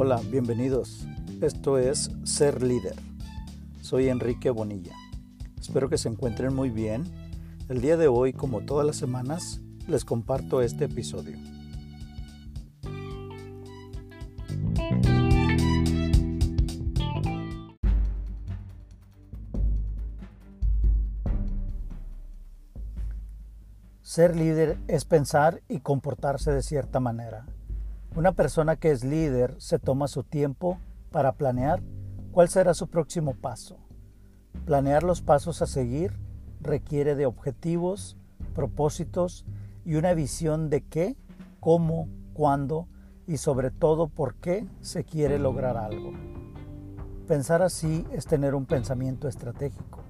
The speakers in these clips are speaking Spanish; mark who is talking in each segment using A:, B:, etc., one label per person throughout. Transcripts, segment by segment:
A: Hola, bienvenidos. Esto es Ser Líder. Soy Enrique Bonilla. Espero que se encuentren muy bien. El día de hoy, como todas las semanas, les comparto este episodio. Ser líder es pensar y comportarse de cierta manera. Una persona que es líder se toma su tiempo para planear cuál será su próximo paso. Planear los pasos a seguir requiere de objetivos, propósitos y una visión de qué, cómo, cuándo y sobre todo por qué se quiere lograr algo. Pensar así es tener un pensamiento estratégico.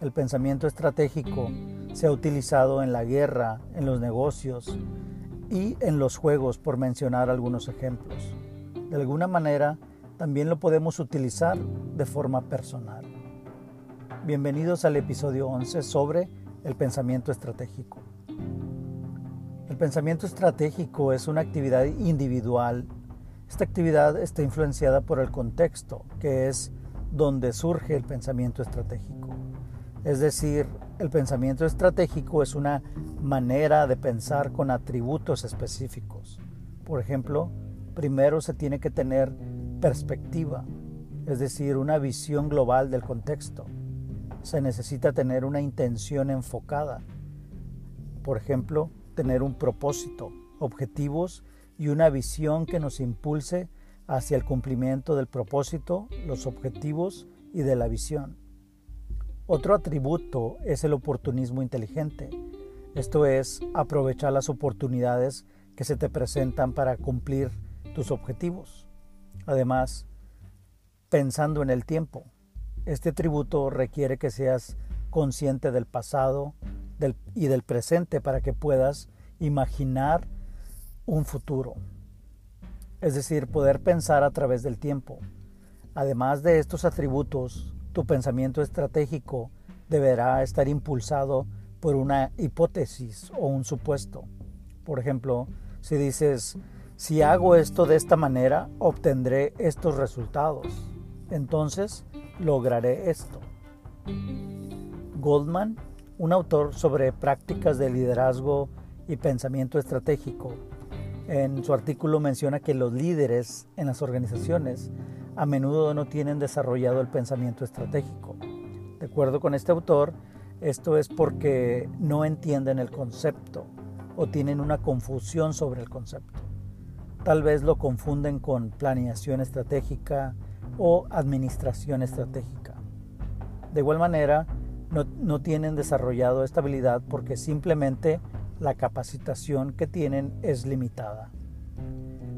A: El pensamiento estratégico se ha utilizado en la guerra, en los negocios y en los juegos, por mencionar algunos ejemplos. De alguna manera, también lo podemos utilizar de forma personal. Bienvenidos al episodio 11 sobre el pensamiento estratégico. El pensamiento estratégico es una actividad individual. Esta actividad está influenciada por el contexto, que es donde surge el pensamiento estratégico. Es decir, el pensamiento estratégico es una manera de pensar con atributos específicos. Por ejemplo, primero se tiene que tener perspectiva, es decir, una visión global del contexto. Se necesita tener una intención enfocada. Por ejemplo, tener un propósito, objetivos y una visión que nos impulse hacia el cumplimiento del propósito, los objetivos y de la visión. Otro atributo es el oportunismo inteligente. Esto es aprovechar las oportunidades que se te presentan para cumplir tus objetivos. Además, pensando en el tiempo. Este atributo requiere que seas consciente del pasado y del presente para que puedas imaginar un futuro. Es decir, poder pensar a través del tiempo. Además de estos atributos, tu pensamiento estratégico deberá estar impulsado por una hipótesis o un supuesto. Por ejemplo, si dices, si hago esto de esta manera, obtendré estos resultados. Entonces, lograré esto. Goldman, un autor sobre prácticas de liderazgo y pensamiento estratégico, en su artículo menciona que los líderes en las organizaciones a menudo no tienen desarrollado el pensamiento estratégico. De acuerdo con este autor, esto es porque no entienden el concepto o tienen una confusión sobre el concepto. Tal vez lo confunden con planeación estratégica o administración estratégica. De igual manera, no, no tienen desarrollado esta habilidad porque simplemente la capacitación que tienen es limitada.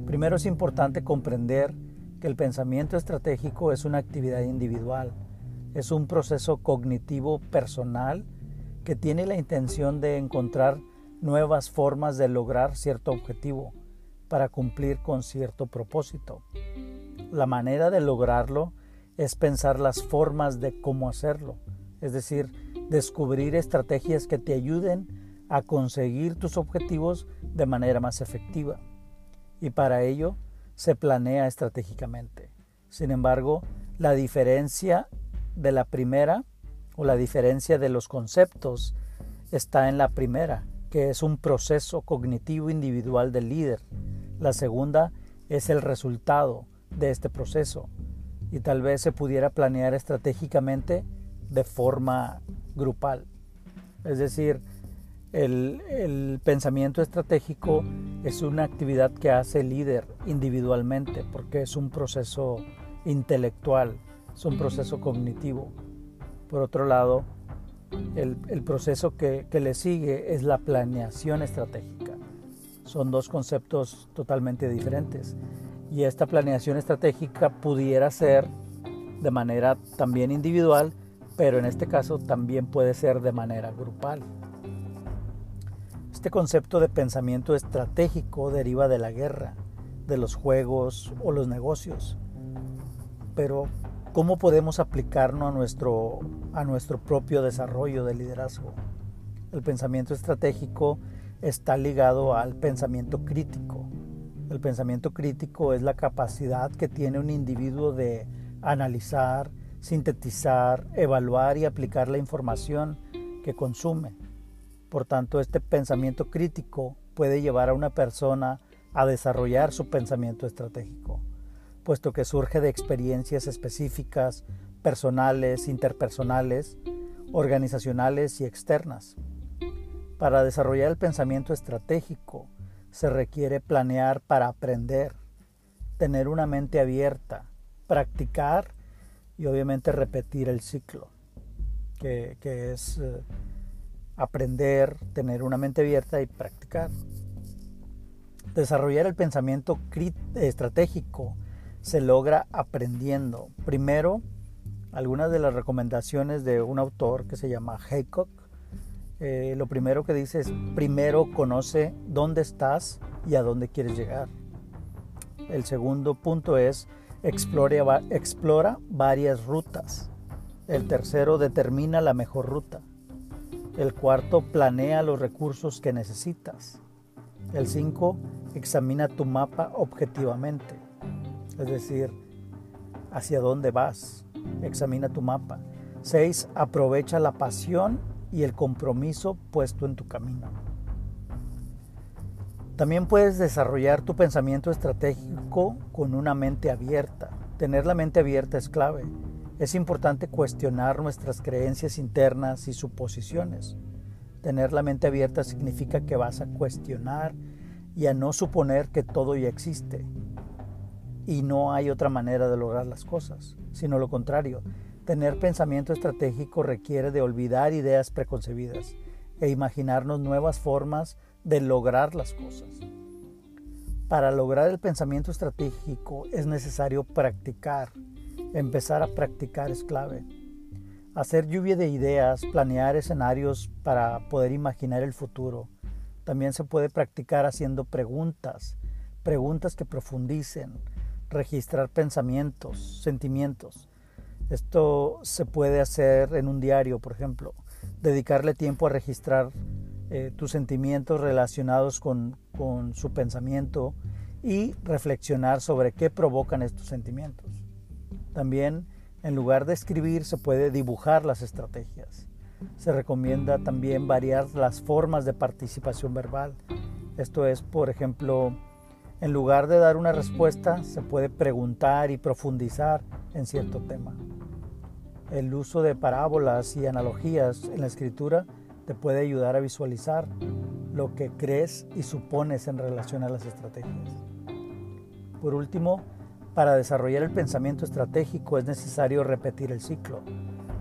A: Primero es importante comprender que el pensamiento estratégico es una actividad individual, es un proceso cognitivo personal que tiene la intención de encontrar nuevas formas de lograr cierto objetivo para cumplir con cierto propósito. La manera de lograrlo es pensar las formas de cómo hacerlo, es decir, descubrir estrategias que te ayuden a conseguir tus objetivos de manera más efectiva. Y para ello, se planea estratégicamente. Sin embargo, la diferencia de la primera o la diferencia de los conceptos está en la primera, que es un proceso cognitivo individual del líder. La segunda es el resultado de este proceso y tal vez se pudiera planear estratégicamente de forma grupal. Es decir, el, pensamiento estratégico es una actividad que hace el líder individualmente porque es un proceso intelectual, es un proceso cognitivo. Por otro lado, el, proceso que, que, le sigue es la planeación estratégica. Son dos conceptos totalmente diferentes. Y esta planeación estratégica pudiera ser de manera también individual, pero en este caso también puede ser de manera grupal. Este concepto de pensamiento estratégico deriva de la guerra, de los juegos o los negocios. Pero, ¿cómo podemos aplicarlo a nuestro, a nuestro propio desarrollo de liderazgo? El pensamiento estratégico está ligado al pensamiento crítico. El pensamiento crítico es la capacidad que tiene un individuo de analizar, sintetizar, evaluar y aplicar la información que consume. Por tanto, este pensamiento crítico puede llevar a una persona a desarrollar su pensamiento estratégico, puesto que surge de experiencias específicas, personales, interpersonales, organizacionales y externas. Para desarrollar el pensamiento estratégico se requiere planear para aprender, tener una mente abierta, practicar y obviamente repetir el ciclo, que, es eh, aprender, tener una mente abierta y practicar. Desarrollar el pensamiento estratégico se logra aprendiendo. Primero, algunas de las recomendaciones de un autor que se llama Haycock. Eh, lo primero que dice es, primero conoce dónde estás y a dónde quieres llegar. El segundo punto es, explora, explora varias rutas. El tercero, determina la mejor ruta. El cuarto, planea los recursos que necesitas. El cinco, examina tu mapa objetivamente. Es decir, hacia dónde vas. Examina tu mapa. 6. Aprovecha la pasión y el compromiso puesto en tu camino. También puedes desarrollar tu pensamiento estratégico con una mente abierta. Tener la mente abierta es clave. Es importante cuestionar nuestras creencias internas y suposiciones. Tener la mente abierta significa que vas a cuestionar y a no suponer que todo ya existe y no hay otra manera de lograr las cosas, sino lo contrario. Tener pensamiento estratégico requiere de olvidar ideas preconcebidas e imaginarnos nuevas formas de lograr las cosas. Para lograr el pensamiento estratégico es necesario practicar. Empezar a practicar es clave. Hacer lluvia de ideas, planear escenarios para poder imaginar el futuro. También se puede practicar haciendo preguntas, preguntas que profundicen, registrar pensamientos, sentimientos. Esto se puede hacer en un diario, por ejemplo. Dedicarle tiempo a registrar eh, tus sentimientos relacionados con, con su pensamiento y reflexionar sobre qué provocan estos sentimientos. También, en lugar de escribir, se puede dibujar las estrategias. Se recomienda también variar las formas de participación verbal. Esto es, por ejemplo, en lugar de dar una respuesta, se puede preguntar y profundizar en cierto tema. El uso de parábolas y analogías en la escritura te puede ayudar a visualizar lo que crees y supones en relación a las estrategias. Por último, para desarrollar el pensamiento estratégico es necesario repetir el ciclo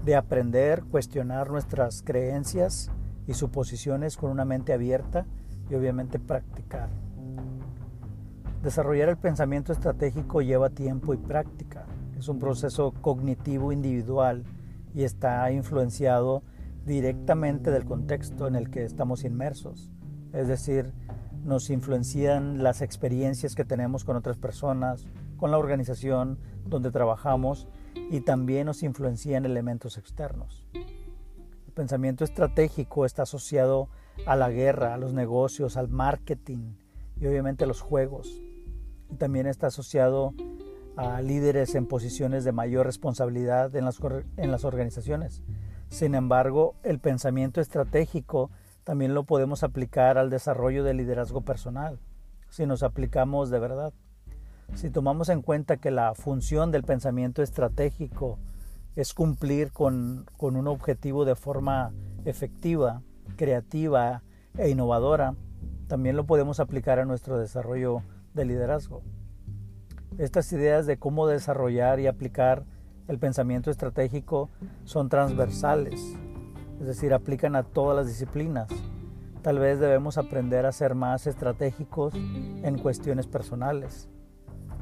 A: de aprender, cuestionar nuestras creencias y suposiciones con una mente abierta y obviamente practicar. Desarrollar el pensamiento estratégico lleva tiempo y práctica. Es un proceso cognitivo individual y está influenciado directamente del contexto en el que estamos inmersos. Es decir, nos influencian las experiencias que tenemos con otras personas, con la organización donde trabajamos y también nos influencian elementos externos. El pensamiento estratégico está asociado a la guerra, a los negocios, al marketing y obviamente a los juegos también está asociado a líderes en posiciones de mayor responsabilidad en las, en las organizaciones. Sin embargo, el pensamiento estratégico también lo podemos aplicar al desarrollo del liderazgo personal, si nos aplicamos de verdad. Si tomamos en cuenta que la función del pensamiento estratégico es cumplir con, un objetivo de forma efectiva, creativa e innovadora, también lo podemos aplicar a nuestro desarrollo de liderazgo. Estas ideas de cómo desarrollar y aplicar el pensamiento estratégico son transversales, es decir, aplican a todas las disciplinas. Tal vez debemos aprender a ser más estratégicos en cuestiones personales.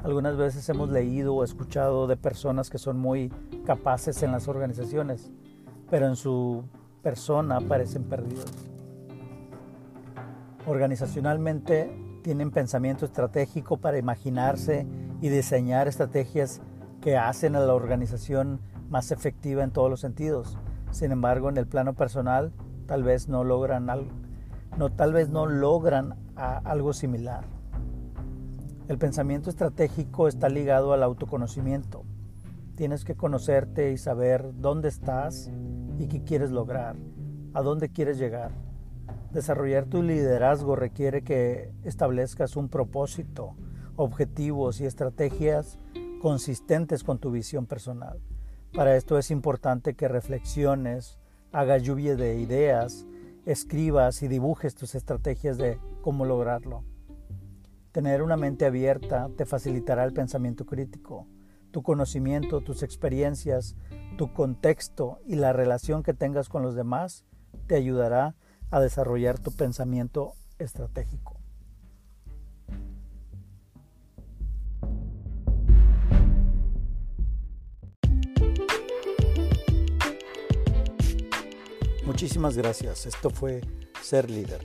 A: Algunas veces hemos leído o escuchado de personas que son muy capaces en las organizaciones, pero en su persona parecen perdidos. Organizacionalmente tienen pensamiento estratégico para imaginarse y diseñar estrategias que hacen a la organización más efectiva en todos los sentidos. Sin embargo, en el plano personal, tal vez no logran algo, no, tal vez no logran algo similar. El pensamiento estratégico está ligado al autoconocimiento. Tienes que conocerte y saber dónde estás y qué quieres lograr, a dónde quieres llegar. Desarrollar tu liderazgo requiere que establezcas un propósito, objetivos y estrategias consistentes con tu visión personal. Para esto es importante que reflexiones, hagas lluvia de ideas, escribas y dibujes tus estrategias de cómo lograrlo. Tener una mente abierta te facilitará el pensamiento crítico. Tu conocimiento, tus experiencias, tu contexto y la relación que tengas con los demás te ayudará a desarrollar tu pensamiento estratégico. Muchísimas gracias. Esto fue Ser Líder.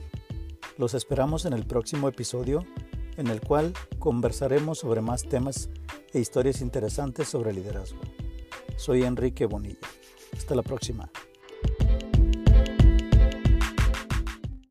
A: Los esperamos en el próximo episodio en el cual conversaremos sobre más temas e historias interesantes sobre liderazgo. Soy Enrique Bonilla. Hasta la próxima.